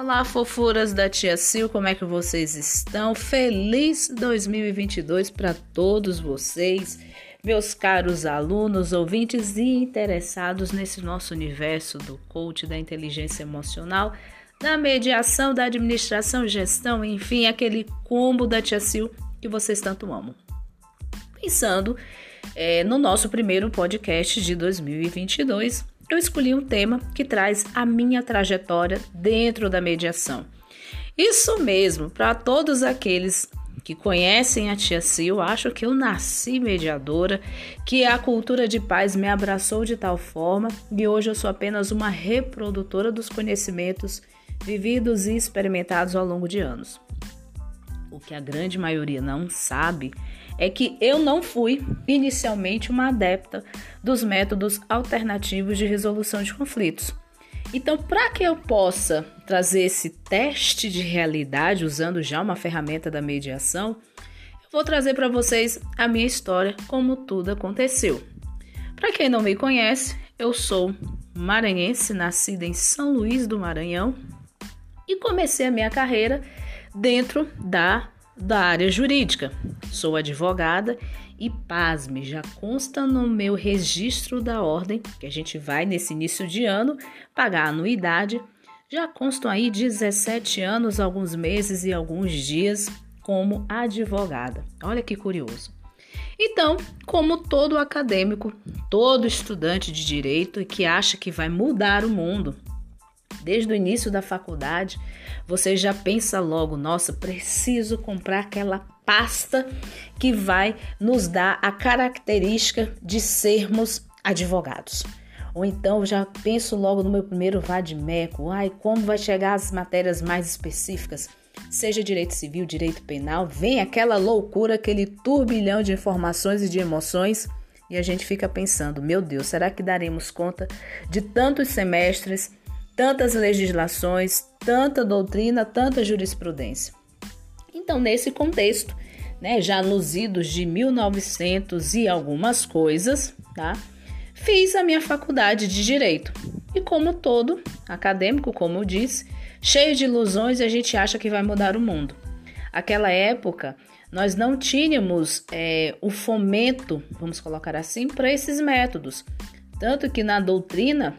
Olá, fofuras da Tia Sil, como é que vocês estão? Feliz 2022 para todos vocês, meus caros alunos, ouvintes e interessados nesse nosso universo do coach, da inteligência emocional, da mediação, da administração, gestão, enfim, aquele combo da Tia Sil que vocês tanto amam. Pensando é, no nosso primeiro podcast de 2022 eu escolhi um tema que traz a minha trajetória dentro da mediação. Isso mesmo, para todos aqueles que conhecem a tia Sil, acho que eu nasci mediadora, que a cultura de paz me abraçou de tal forma e hoje eu sou apenas uma reprodutora dos conhecimentos vividos e experimentados ao longo de anos. O que a grande maioria não sabe é que eu não fui inicialmente uma adepta dos métodos alternativos de resolução de conflitos. Então, para que eu possa trazer esse teste de realidade usando já uma ferramenta da mediação, eu vou trazer para vocês a minha história, como tudo aconteceu. Para quem não me conhece, eu sou maranhense, nascida em São Luís do Maranhão e comecei a minha carreira dentro da da área jurídica. Sou advogada e, pasme, já consta no meu registro da ordem, que a gente vai nesse início de ano pagar a anuidade. Já constam aí 17 anos, alguns meses e alguns dias como advogada. Olha que curioso. Então, como todo acadêmico, todo estudante de direito que acha que vai mudar o mundo, desde o início da faculdade, você já pensa logo: nossa, preciso comprar aquela pasta que vai nos dar a característica de sermos advogados. Ou então já penso logo no meu primeiro vadimeco, ai, como vai chegar as matérias mais específicas, seja direito civil, direito penal, vem aquela loucura, aquele turbilhão de informações e de emoções, e a gente fica pensando, meu Deus, será que daremos conta de tantos semestres, tantas legislações, tanta doutrina, tanta jurisprudência. Então, nesse contexto, né, já nos idos de 1900 e algumas coisas, tá? Fiz a minha faculdade de direito. E como todo acadêmico, como eu disse, cheio de ilusões, a gente acha que vai mudar o mundo. Aquela época, nós não tínhamos é, o fomento, vamos colocar assim, para esses métodos. Tanto que na doutrina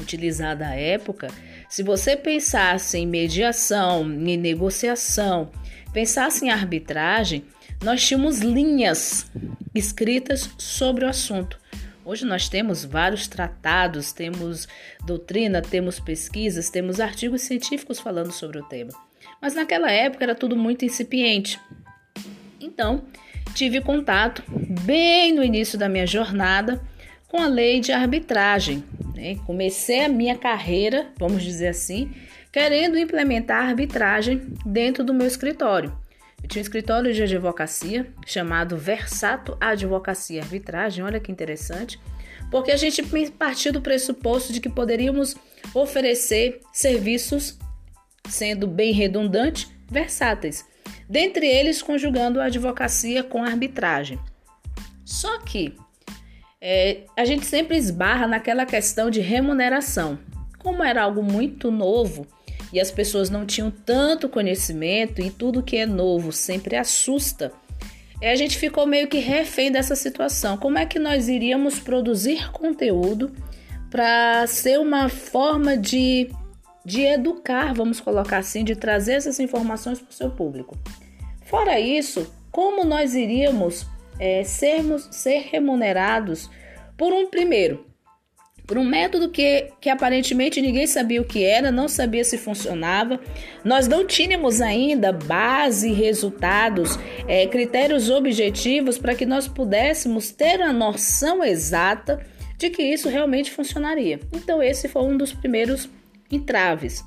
utilizada à época, se você pensasse em mediação, em negociação, pensasse em arbitragem, nós tínhamos linhas escritas sobre o assunto. Hoje nós temos vários tratados, temos doutrina, temos pesquisas, temos artigos científicos falando sobre o tema. Mas naquela época era tudo muito incipiente. Então, tive contato bem no início da minha jornada com a lei de arbitragem, né? Comecei a minha carreira, vamos dizer assim, querendo implementar arbitragem dentro do meu escritório. Eu tinha um escritório de advocacia chamado Versato Advocacia Arbitragem, olha que interessante, porque a gente partiu do pressuposto de que poderíamos oferecer serviços, sendo bem redundante, versáteis, dentre eles conjugando a advocacia com a arbitragem. Só que é, a gente sempre esbarra naquela questão de remuneração. Como era algo muito novo e as pessoas não tinham tanto conhecimento e tudo que é novo sempre assusta, é, a gente ficou meio que refém dessa situação. Como é que nós iríamos produzir conteúdo para ser uma forma de, de educar, vamos colocar assim, de trazer essas informações para o seu público? Fora isso, como nós iríamos é, sermos ser remunerados por um primeiro, por um método que, que aparentemente ninguém sabia o que era, não sabia se funcionava. Nós não tínhamos ainda base, resultados, é, critérios objetivos para que nós pudéssemos ter a noção exata de que isso realmente funcionaria. Então, esse foi um dos primeiros entraves.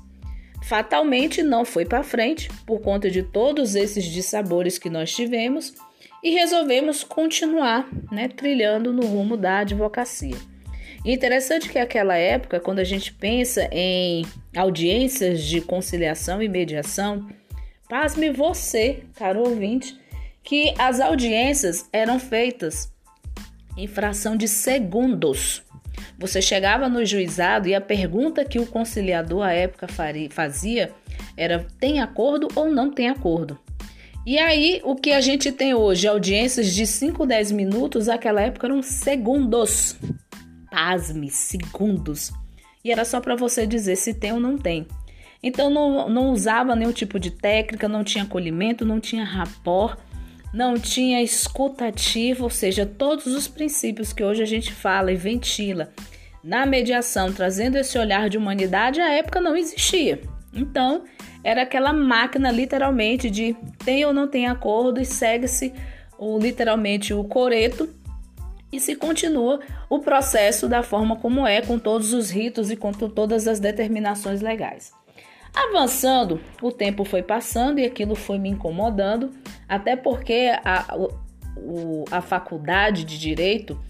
Fatalmente não foi para frente por conta de todos esses dissabores que nós tivemos e resolvemos continuar né, trilhando no rumo da advocacia. E interessante que aquela época, quando a gente pensa em audiências de conciliação e mediação, pasme você, caro ouvinte, que as audiências eram feitas em fração de segundos. Você chegava no juizado e a pergunta que o conciliador à época fazia era: tem acordo ou não tem acordo? E aí, o que a gente tem hoje, audiências de 5, 10 minutos, naquela época eram segundos. Pasme, segundos. E era só para você dizer se tem ou não tem. Então, não, não usava nenhum tipo de técnica, não tinha acolhimento, não tinha rapport, não tinha escutativa, ou seja, todos os princípios que hoje a gente fala e ventila na mediação, trazendo esse olhar de humanidade, a época não existia. Então, era aquela máquina literalmente de tem ou não tem acordo e segue-se o literalmente o coreto e se continua o processo da forma como é, com todos os ritos e com todas as determinações legais. Avançando, o tempo foi passando e aquilo foi me incomodando, até porque a, o, a faculdade de direito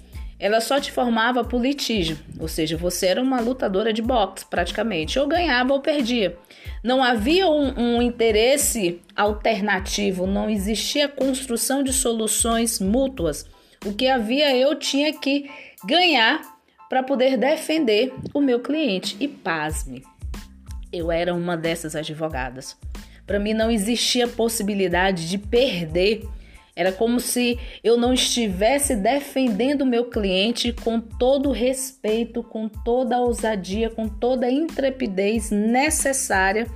ela só te formava por litígio, ou seja, você era uma lutadora de boxe praticamente, ou ganhava ou perdia. Não havia um, um interesse alternativo, não existia construção de soluções mútuas. O que havia eu tinha que ganhar para poder defender o meu cliente. E pasme, eu era uma dessas advogadas. Para mim não existia possibilidade de perder era como se eu não estivesse defendendo o meu cliente com todo o respeito, com toda a ousadia, com toda a intrepidez necessária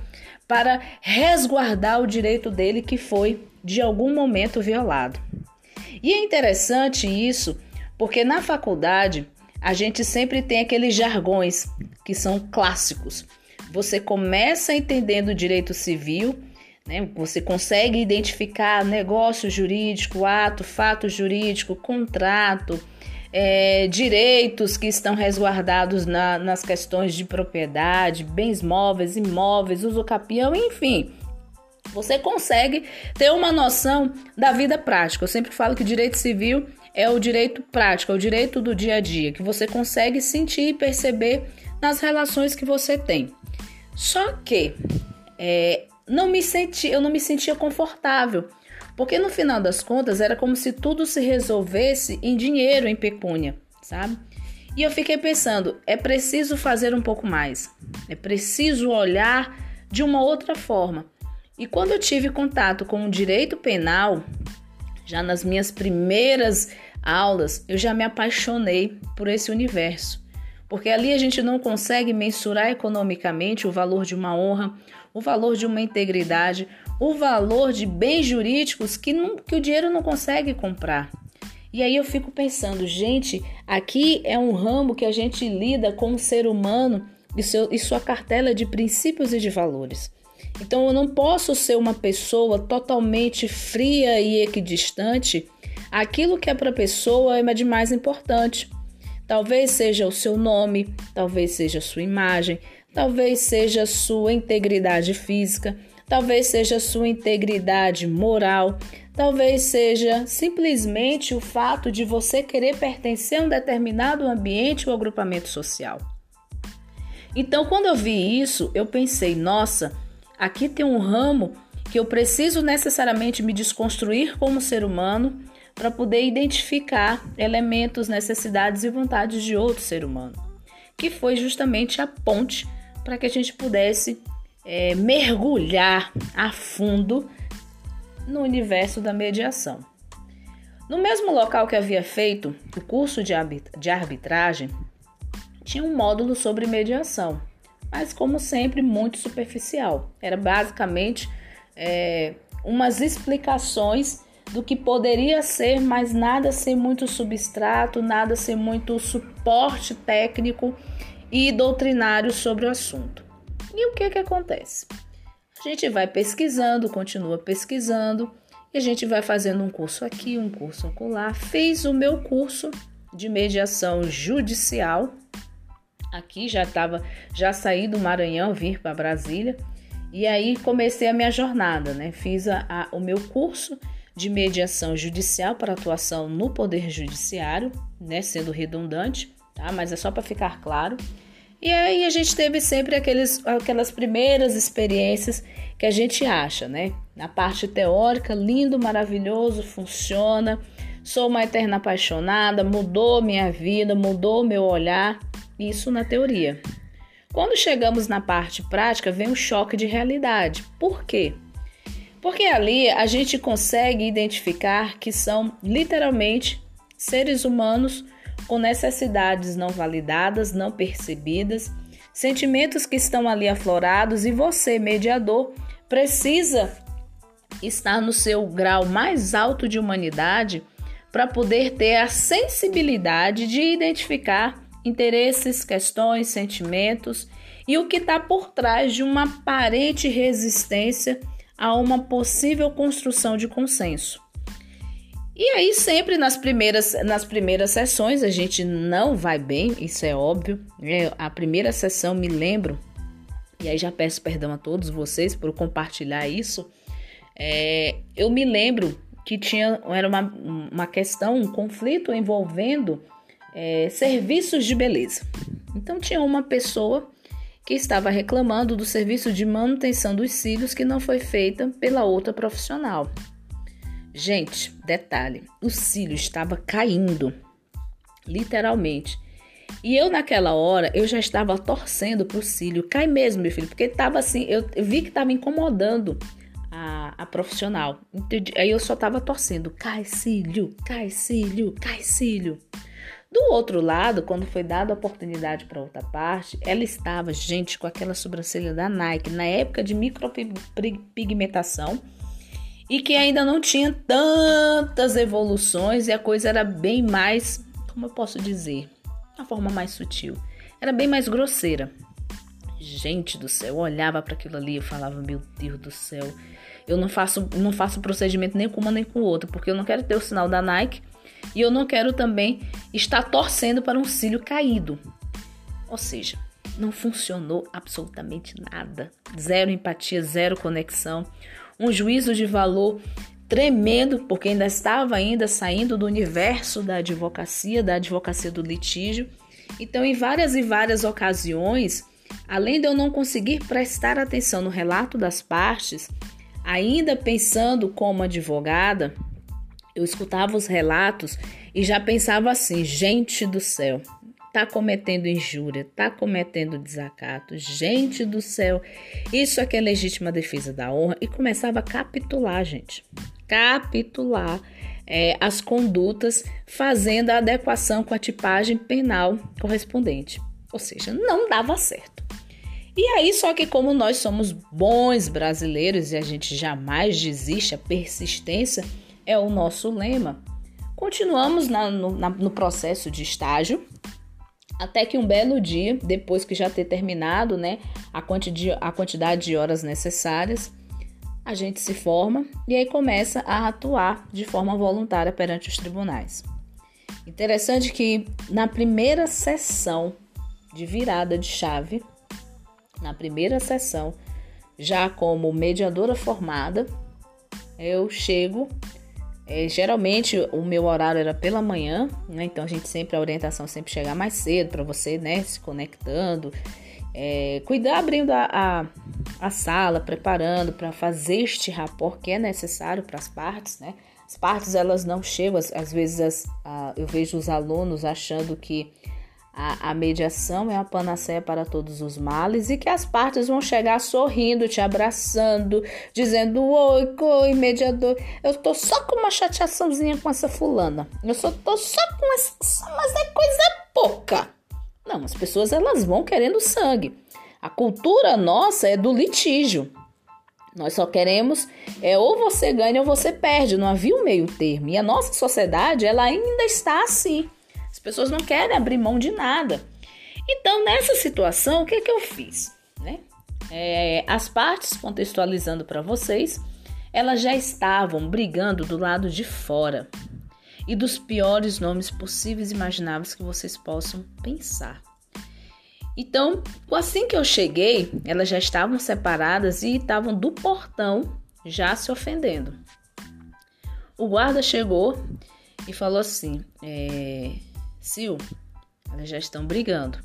para resguardar o direito dele que foi de algum momento violado. E é interessante isso, porque na faculdade a gente sempre tem aqueles jargões que são clássicos. Você começa entendendo o direito civil né? Você consegue identificar negócio jurídico, ato, fato jurídico, contrato, é, direitos que estão resguardados na, nas questões de propriedade, bens móveis, imóveis, uso capião, enfim. Você consegue ter uma noção da vida prática. Eu sempre falo que direito civil é o direito prático, é o direito do dia a dia, que você consegue sentir e perceber nas relações que você tem. Só que é, não me senti, eu não me sentia confortável, porque no final das contas era como se tudo se resolvesse em dinheiro, em pecúnia, sabe? E eu fiquei pensando, é preciso fazer um pouco mais. É preciso olhar de uma outra forma. E quando eu tive contato com o direito penal, já nas minhas primeiras aulas, eu já me apaixonei por esse universo. Porque ali a gente não consegue mensurar economicamente o valor de uma honra, o valor de uma integridade, o valor de bens jurídicos que, não, que o dinheiro não consegue comprar. E aí eu fico pensando, gente, aqui é um ramo que a gente lida com o ser humano e, seu, e sua cartela de princípios e de valores. Então eu não posso ser uma pessoa totalmente fria e equidistante. Aquilo que é para a pessoa é mais importante. Talvez seja o seu nome, talvez seja sua imagem, talvez seja sua integridade física, talvez seja sua integridade moral, talvez seja simplesmente o fato de você querer pertencer a um determinado ambiente ou agrupamento social. Então, quando eu vi isso, eu pensei: nossa, aqui tem um ramo que eu preciso necessariamente me desconstruir como ser humano para poder identificar elementos, necessidades e vontades de outro ser humano, que foi justamente a ponte para que a gente pudesse é, mergulhar a fundo no universo da mediação. No mesmo local que havia feito o curso de arbitragem, tinha um módulo sobre mediação, mas como sempre muito superficial. Era basicamente é, umas explicações do que poderia ser, mas nada ser muito substrato, nada ser muito suporte técnico e doutrinário sobre o assunto. E o que que acontece? A gente vai pesquisando, continua pesquisando, e a gente vai fazendo um curso aqui, um curso acolá. Fiz o meu curso de mediação judicial. Aqui já estava, já saí do Maranhão, vir para Brasília. E aí comecei a minha jornada, né? Fiz a, a, o meu curso de mediação judicial para atuação no Poder Judiciário, né? Sendo redundante tá? Mas é só para ficar claro. E aí a gente teve sempre aqueles, aquelas primeiras experiências que a gente acha, né? Na parte teórica, lindo, maravilhoso, funciona. Sou uma eterna apaixonada, mudou minha vida, mudou meu olhar. isso na teoria. Quando chegamos na parte prática, vem um choque de realidade. Por quê? Porque ali a gente consegue identificar que são literalmente seres humanos com necessidades não validadas, não percebidas, sentimentos que estão ali aflorados e você, mediador, precisa estar no seu grau mais alto de humanidade para poder ter a sensibilidade de identificar interesses, questões, sentimentos e o que está por trás de uma aparente resistência a uma possível construção de consenso. E aí, sempre nas primeiras, nas primeiras sessões, a gente não vai bem, isso é óbvio. É, a primeira sessão, me lembro, e aí já peço perdão a todos vocês por compartilhar isso. É, eu me lembro que tinha era uma, uma questão, um conflito envolvendo é, serviços de beleza. Então, tinha uma pessoa que estava reclamando do serviço de manutenção dos cílios que não foi feita pela outra profissional. Gente, detalhe: o cílio estava caindo, literalmente. E eu, naquela hora, eu já estava torcendo para o cílio. Cai mesmo, meu filho, porque estava assim, eu, eu vi que estava incomodando a, a profissional. Entendi. Aí eu só estava torcendo: cai cílio, cai cílio, cai cílio. Do outro lado, quando foi dada a oportunidade para outra parte, ela estava, gente, com aquela sobrancelha da Nike, na época de micropigmentação e que ainda não tinha tantas evoluções e a coisa era bem mais, como eu posso dizer, uma forma mais sutil. Era bem mais grosseira. Gente do céu, eu olhava para aquilo ali e falava: "Meu Deus do céu, eu não faço não faço procedimento nem com uma nem com outra, porque eu não quero ter o sinal da Nike e eu não quero também estar torcendo para um cílio caído". Ou seja, não funcionou absolutamente nada. Zero empatia, zero conexão um juízo de valor tremendo, porque ainda estava ainda saindo do universo da advocacia, da advocacia do litígio. Então, em várias e várias ocasiões, além de eu não conseguir prestar atenção no relato das partes, ainda pensando como advogada, eu escutava os relatos e já pensava assim: gente do céu, tá cometendo injúria, tá cometendo desacato. Gente do céu, isso aqui é legítima defesa da honra. E começava a capitular, gente. Capitular é, as condutas, fazendo a adequação com a tipagem penal correspondente. Ou seja, não dava certo. E aí, só que como nós somos bons brasileiros e a gente jamais desiste, a persistência é o nosso lema, continuamos na, no, na, no processo de estágio até que um belo dia, depois que já ter terminado né, a, quanti a quantidade de horas necessárias, a gente se forma e aí começa a atuar de forma voluntária perante os tribunais. Interessante que na primeira sessão de virada de chave, na primeira sessão, já como mediadora formada, eu chego é, geralmente o meu horário era pela manhã, né? Então a gente sempre a orientação sempre chegar mais cedo para você, né? Se conectando, é, cuidar abrindo a, a, a sala, preparando para fazer este rapport que é necessário para as partes, né? As partes elas não chegam, às, vezes as, a, eu vejo os alunos achando que a, a, mediação é a panaceia para todos os males e que as partes vão chegar sorrindo, te abraçando, dizendo: Oi, oi, mediador, eu tô só com uma chateaçãozinha com essa fulana. Eu só tô só com essa, mas é coisa pouca. Não, as pessoas elas vão querendo sangue. A cultura nossa é do litígio. Nós só queremos é ou você ganha ou você perde, não havia um meio termo. E a nossa sociedade ela ainda está assim pessoas não querem abrir mão de nada. Então, nessa situação, o que, que eu fiz? Né? É, as partes, contextualizando para vocês, elas já estavam brigando do lado de fora e dos piores nomes possíveis e imagináveis que vocês possam pensar. Então, assim que eu cheguei, elas já estavam separadas e estavam do portão já se ofendendo. O guarda chegou e falou assim: é, Sil, elas já estão brigando.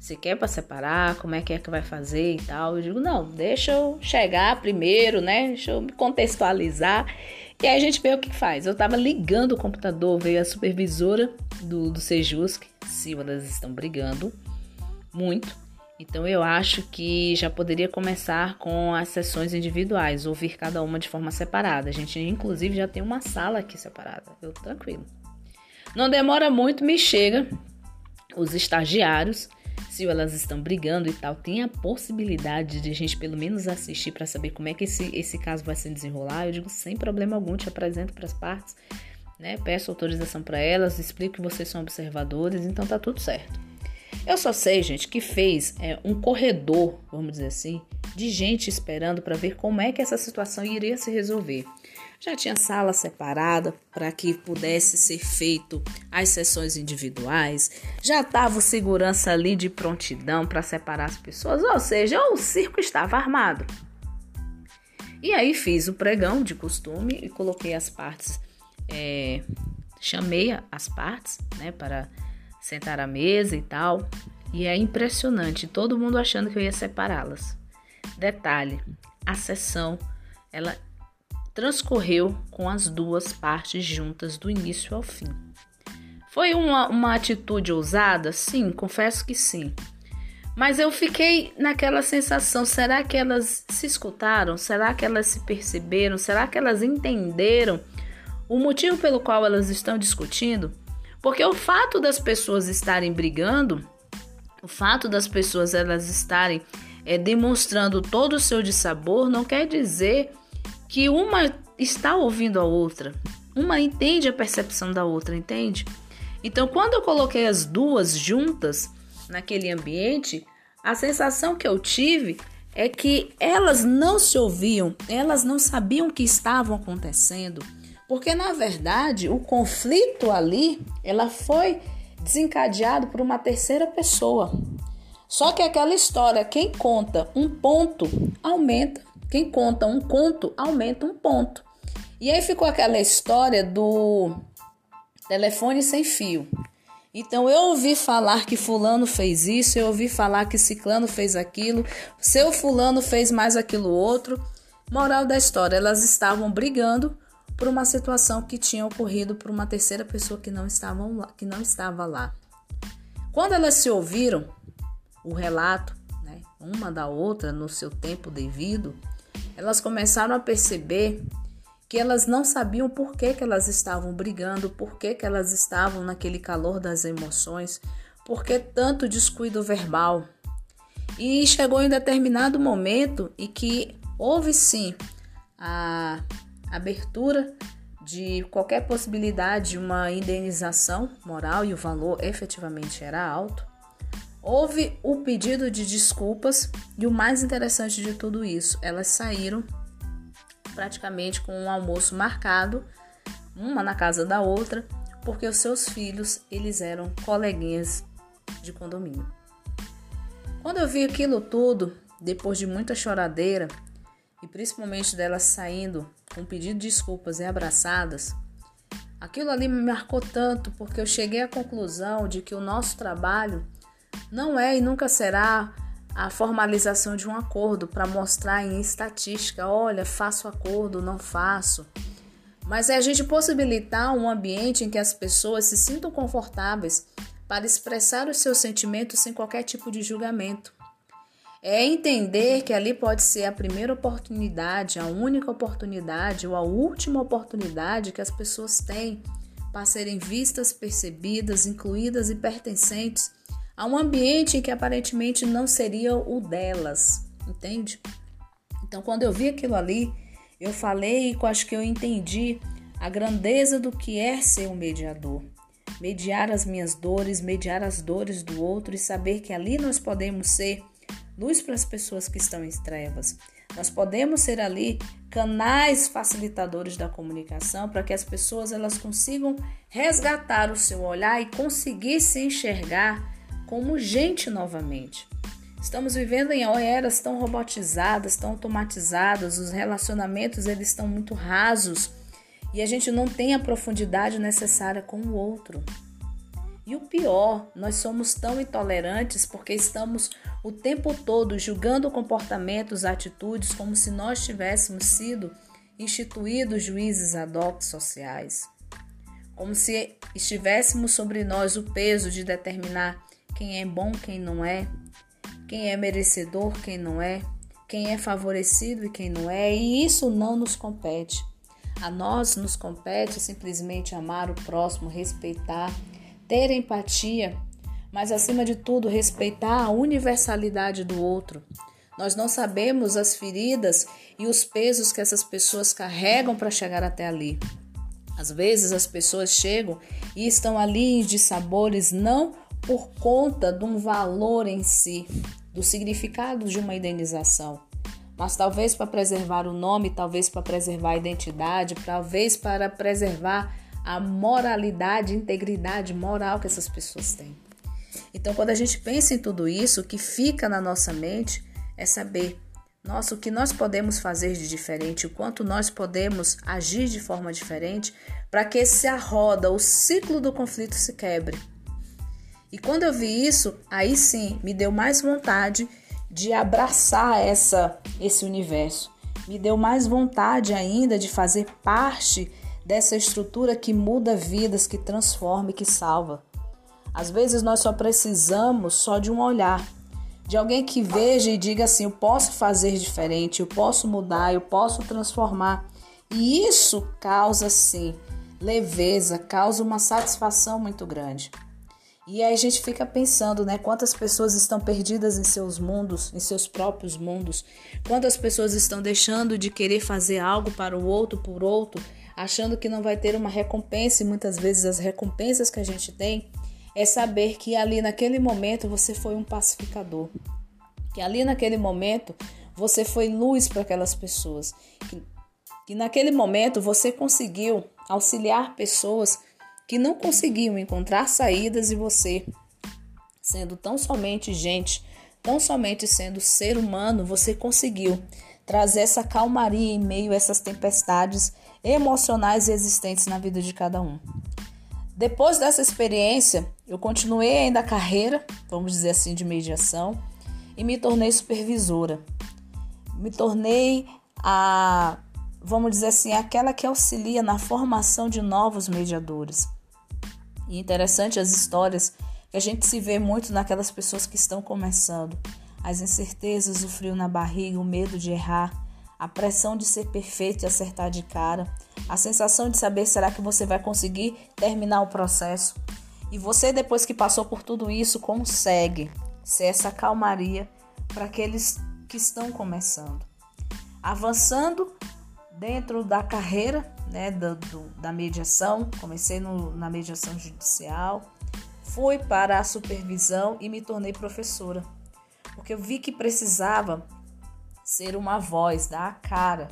Você quer para separar? Como é que é que vai fazer e tal? Eu digo, não, deixa eu chegar primeiro, né? Deixa eu me contextualizar. E aí a gente vê o que faz. Eu tava ligando o computador, veio a supervisora do, do Sejusc, sim, elas estão brigando muito. Então eu acho que já poderia começar com as sessões individuais, ouvir cada uma de forma separada. A gente inclusive já tem uma sala aqui separada. Eu tranquilo. Não demora muito, me chega os estagiários, se elas estão brigando e tal, tem a possibilidade de a gente pelo menos assistir para saber como é que esse, esse caso vai se desenrolar. Eu digo sem problema algum, te apresento para as partes, né? Peço autorização para elas, explico que vocês são observadores, então tá tudo certo. Eu só sei, gente, que fez é, um corredor, vamos dizer assim, de gente esperando para ver como é que essa situação iria se resolver. Já tinha sala separada para que pudesse ser feito as sessões individuais. Já estava o segurança ali de prontidão para separar as pessoas, ou seja, o circo estava armado. E aí fiz o pregão de costume e coloquei as partes, é, chamei as partes, né, para sentar à mesa e tal. E é impressionante, todo mundo achando que eu ia separá-las. Detalhe, a sessão ela transcorreu com as duas partes juntas do início ao fim. Foi uma, uma atitude ousada? Sim, confesso que sim. Mas eu fiquei naquela sensação: será que elas se escutaram? Será que elas se perceberam? Será que elas entenderam o motivo pelo qual elas estão discutindo? Porque o fato das pessoas estarem brigando, o fato das pessoas elas estarem é, demonstrando todo o seu dissabor, não quer dizer que uma está ouvindo a outra, uma entende a percepção da outra, entende? Então, quando eu coloquei as duas juntas naquele ambiente, a sensação que eu tive é que elas não se ouviam, elas não sabiam o que estavam acontecendo, porque na verdade o conflito ali, ela foi desencadeado por uma terceira pessoa. Só que aquela história, quem conta um ponto aumenta quem conta um conto aumenta um ponto. E aí ficou aquela história do telefone sem fio. Então eu ouvi falar que fulano fez isso, eu ouvi falar que ciclano fez aquilo, seu fulano fez mais aquilo outro. Moral da história, elas estavam brigando por uma situação que tinha ocorrido por uma terceira pessoa que não, lá, que não estava lá. Quando elas se ouviram, o relato, né, uma da outra no seu tempo devido, elas começaram a perceber que elas não sabiam por que, que elas estavam brigando, por que, que elas estavam naquele calor das emoções, por que tanto descuido verbal. E chegou em determinado momento e que houve sim a abertura de qualquer possibilidade de uma indenização moral e o valor efetivamente era alto. Houve o pedido de desculpas e o mais interessante de tudo isso, elas saíram praticamente com um almoço marcado, uma na casa da outra, porque os seus filhos, eles eram coleguinhas de condomínio. Quando eu vi aquilo tudo, depois de muita choradeira, e principalmente delas saindo com pedido de desculpas e abraçadas, aquilo ali me marcou tanto porque eu cheguei à conclusão de que o nosso trabalho não é e nunca será a formalização de um acordo para mostrar em estatística, olha, faço acordo, não faço. Mas é a gente possibilitar um ambiente em que as pessoas se sintam confortáveis para expressar os seus sentimentos sem qualquer tipo de julgamento. É entender que ali pode ser a primeira oportunidade, a única oportunidade ou a última oportunidade que as pessoas têm para serem vistas, percebidas, incluídas e pertencentes a um ambiente que aparentemente não seria o delas, entende? Então, quando eu vi aquilo ali, eu falei e acho que eu entendi a grandeza do que é ser um mediador. Mediar as minhas dores, mediar as dores do outro e saber que ali nós podemos ser luz para as pessoas que estão em trevas. Nós podemos ser ali canais facilitadores da comunicação para que as pessoas elas consigam resgatar o seu olhar e conseguir se enxergar como gente novamente. Estamos vivendo em eras tão robotizadas, tão automatizadas, os relacionamentos eles estão muito rasos e a gente não tem a profundidade necessária com o outro. E o pior, nós somos tão intolerantes porque estamos o tempo todo julgando comportamentos, atitudes como se nós tivéssemos sido instituído juízes ad hoc sociais, como se estivéssemos sobre nós o peso de determinar quem é bom, quem não é, quem é merecedor, quem não é, quem é favorecido e quem não é, e isso não nos compete. A nós nos compete simplesmente amar o próximo, respeitar, ter empatia, mas acima de tudo respeitar a universalidade do outro. Nós não sabemos as feridas e os pesos que essas pessoas carregam para chegar até ali. Às vezes as pessoas chegam e estão ali de sabores não por conta de um valor em si, do significado de uma indenização, mas talvez para preservar o nome, talvez para preservar a identidade, talvez para preservar a moralidade, integridade moral que essas pessoas têm. Então, quando a gente pensa em tudo isso, o que fica na nossa mente é saber, nossa, o que nós podemos fazer de diferente, o quanto nós podemos agir de forma diferente para que se a roda, o ciclo do conflito se quebre. E quando eu vi isso, aí sim me deu mais vontade de abraçar essa esse universo. Me deu mais vontade ainda de fazer parte dessa estrutura que muda vidas, que transforma e que salva. Às vezes nós só precisamos só de um olhar, de alguém que veja e diga assim: eu posso fazer diferente, eu posso mudar, eu posso transformar. E isso causa sim leveza, causa uma satisfação muito grande. E aí a gente fica pensando, né? Quantas pessoas estão perdidas em seus mundos, em seus próprios mundos? Quantas pessoas estão deixando de querer fazer algo para o outro por outro, achando que não vai ter uma recompensa e muitas vezes as recompensas que a gente tem é saber que ali naquele momento você foi um pacificador. Que ali naquele momento você foi luz para aquelas pessoas. Que, que naquele momento você conseguiu auxiliar pessoas que não conseguiam encontrar saídas e você, sendo tão somente gente, tão somente sendo ser humano, você conseguiu trazer essa calmaria em meio a essas tempestades emocionais existentes na vida de cada um. Depois dessa experiência, eu continuei ainda a carreira, vamos dizer assim, de mediação e me tornei supervisora. Me tornei a, vamos dizer assim, aquela que auxilia na formação de novos mediadores. E interessante as histórias que a gente se vê muito naquelas pessoas que estão começando. As incertezas, o frio na barriga, o medo de errar, a pressão de ser perfeito e acertar de cara, a sensação de saber será que você vai conseguir terminar o processo. E você, depois que passou por tudo isso, consegue ser essa calmaria para aqueles que estão começando. Avançando dentro da carreira né, do, do, da mediação, comecei no, na mediação judicial, fui para a supervisão e me tornei professora, porque eu vi que precisava ser uma voz, dar a cara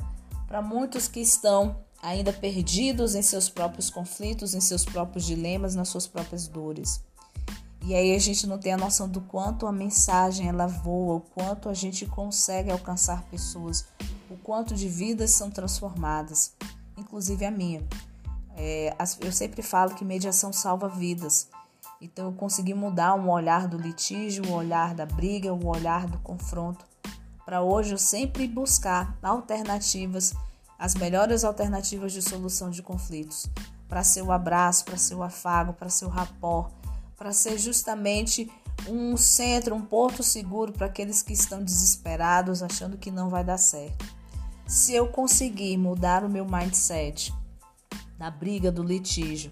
para muitos que estão ainda perdidos em seus próprios conflitos, em seus próprios dilemas, nas suas próprias dores. E aí a gente não tem a noção do quanto a mensagem ela voa, o quanto a gente consegue alcançar pessoas, o quanto de vidas são transformadas, inclusive a minha. É, eu sempre falo que mediação salva vidas. Então eu consegui mudar um olhar do litígio, o olhar da briga, o olhar do confronto, para hoje eu sempre buscar alternativas, as melhores alternativas de solução de conflitos, para ser o abraço, para ser o afago, para ser o rapó, para ser justamente um centro, um porto seguro para aqueles que estão desesperados, achando que não vai dar certo. Se eu conseguir mudar o meu mindset da briga, do litígio,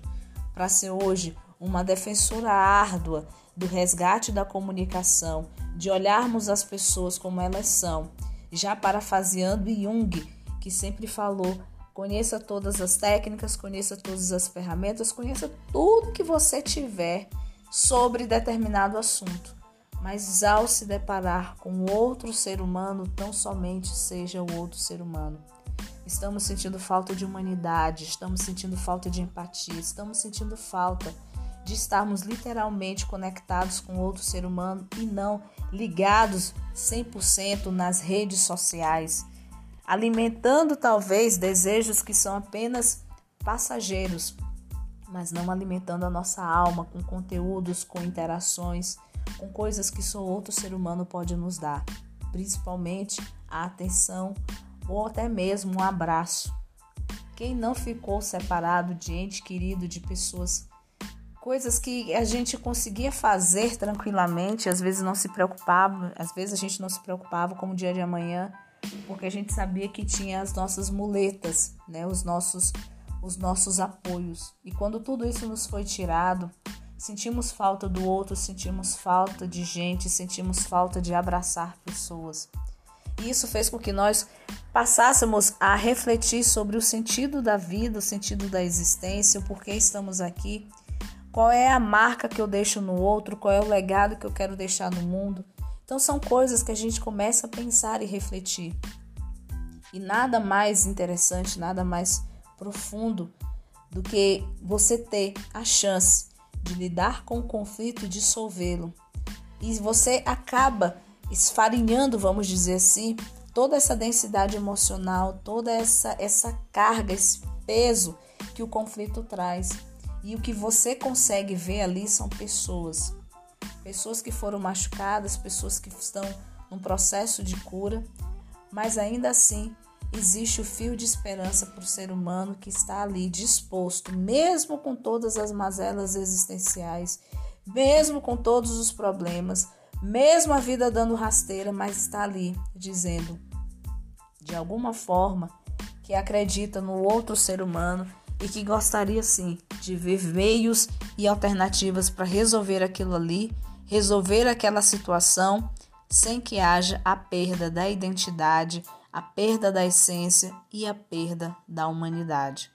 para ser hoje uma defensora árdua do resgate da comunicação, de olharmos as pessoas como elas são, já parafaseando Jung, que sempre falou Conheça todas as técnicas, conheça todas as ferramentas, conheça tudo que você tiver sobre determinado assunto. Mas ao se deparar com outro ser humano, tão somente seja o outro ser humano. Estamos sentindo falta de humanidade, estamos sentindo falta de empatia, estamos sentindo falta de estarmos literalmente conectados com outro ser humano e não ligados 100% nas redes sociais, alimentando talvez desejos que são apenas passageiros, mas não alimentando a nossa alma com conteúdos, com interações, com coisas que só outro ser humano pode nos dar, principalmente a atenção ou até mesmo um abraço. Quem não ficou separado de ente querido, de pessoas, coisas que a gente conseguia fazer tranquilamente, às vezes não se preocupava, às vezes a gente não se preocupava como o dia de amanhã, porque a gente sabia que tinha as nossas muletas, né, os nossos os nossos apoios. E quando tudo isso nos foi tirado, sentimos falta do outro, sentimos falta de gente, sentimos falta de abraçar pessoas. E isso fez com que nós passássemos a refletir sobre o sentido da vida, o sentido da existência, o porquê estamos aqui, qual é a marca que eu deixo no outro, qual é o legado que eu quero deixar no mundo. Então são coisas que a gente começa a pensar e refletir. E nada mais interessante, nada mais profundo do que você ter a chance de lidar com o conflito e dissolvê-lo. E você acaba esfarinhando, vamos dizer assim, toda essa densidade emocional, toda essa, essa carga, esse peso que o conflito traz. E o que você consegue ver ali são pessoas. Pessoas que foram machucadas, pessoas que estão num processo de cura, mas ainda assim existe o fio de esperança para o ser humano que está ali disposto, mesmo com todas as mazelas existenciais, mesmo com todos os problemas, mesmo a vida dando rasteira, mas está ali dizendo, de alguma forma, que acredita no outro ser humano e que gostaria sim de ver meios e alternativas para resolver aquilo ali, resolver aquela situação sem que haja a perda da identidade, a perda da essência e a perda da humanidade.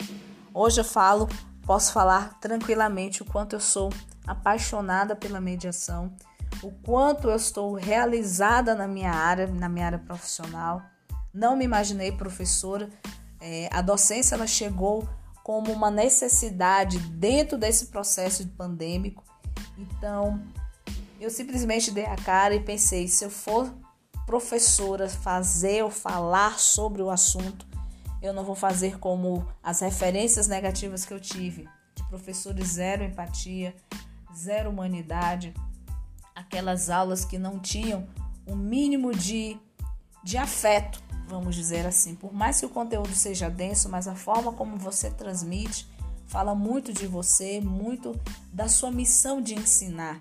Hoje eu falo, posso falar tranquilamente o quanto eu sou apaixonada pela mediação o quanto eu estou realizada na minha área, na minha área profissional. Não me imaginei professora. É, a docência ela chegou como uma necessidade dentro desse processo pandêmico. Então, eu simplesmente dei a cara e pensei: se eu for professora fazer ou falar sobre o assunto, eu não vou fazer como as referências negativas que eu tive de professores zero empatia, zero humanidade, aquelas aulas que não tinham um mínimo de, de afeto, vamos dizer assim. Por mais que o conteúdo seja denso, mas a forma como você transmite fala muito de você, muito da sua missão de ensinar?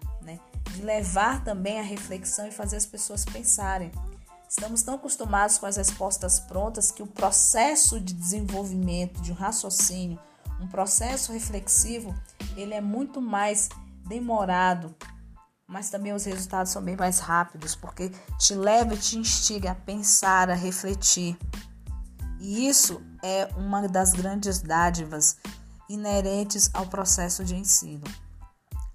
De levar também a reflexão e fazer as pessoas pensarem. Estamos tão acostumados com as respostas prontas que o processo de desenvolvimento de um raciocínio, um processo reflexivo, ele é muito mais demorado, mas também os resultados são bem mais rápidos, porque te leva e te instiga a pensar, a refletir. E isso é uma das grandes dádivas inerentes ao processo de ensino.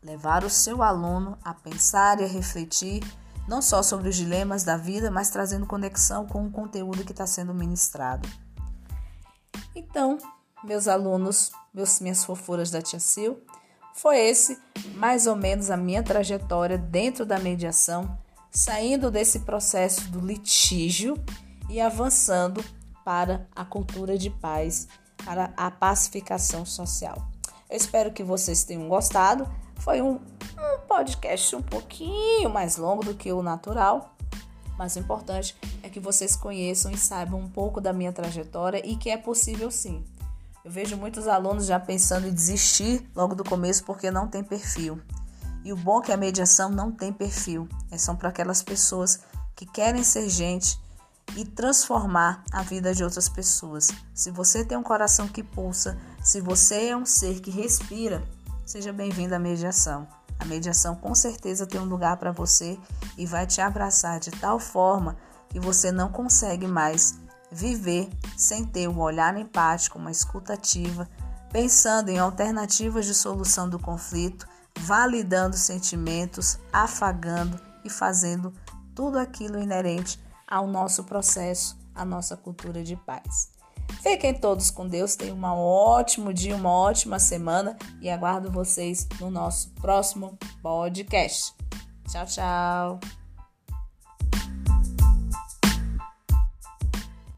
Levar o seu aluno a pensar e a refletir não só sobre os dilemas da vida, mas trazendo conexão com o conteúdo que está sendo ministrado. Então, meus alunos, meus, minhas fofuras da Tia Sil, foi esse mais ou menos a minha trajetória dentro da mediação, saindo desse processo do litígio e avançando para a cultura de paz, para a pacificação social. Eu espero que vocês tenham gostado. Foi um, um podcast um pouquinho mais longo do que o natural, mas o importante é que vocês conheçam e saibam um pouco da minha trajetória e que é possível sim. Eu vejo muitos alunos já pensando em desistir logo do começo porque não tem perfil. E o bom é que a mediação não tem perfil, é são para aquelas pessoas que querem ser gente e transformar a vida de outras pessoas. Se você tem um coração que pulsa, se você é um ser que respira, seja bem-vindo à mediação. A mediação com certeza tem um lugar para você e vai te abraçar de tal forma que você não consegue mais viver sem ter um olhar empático, uma escutativa, pensando em alternativas de solução do conflito, validando sentimentos, afagando e fazendo tudo aquilo inerente ao nosso processo, à nossa cultura de paz. Fiquem todos com Deus, tenham um ótimo dia, uma ótima semana e aguardo vocês no nosso próximo podcast. Tchau, tchau!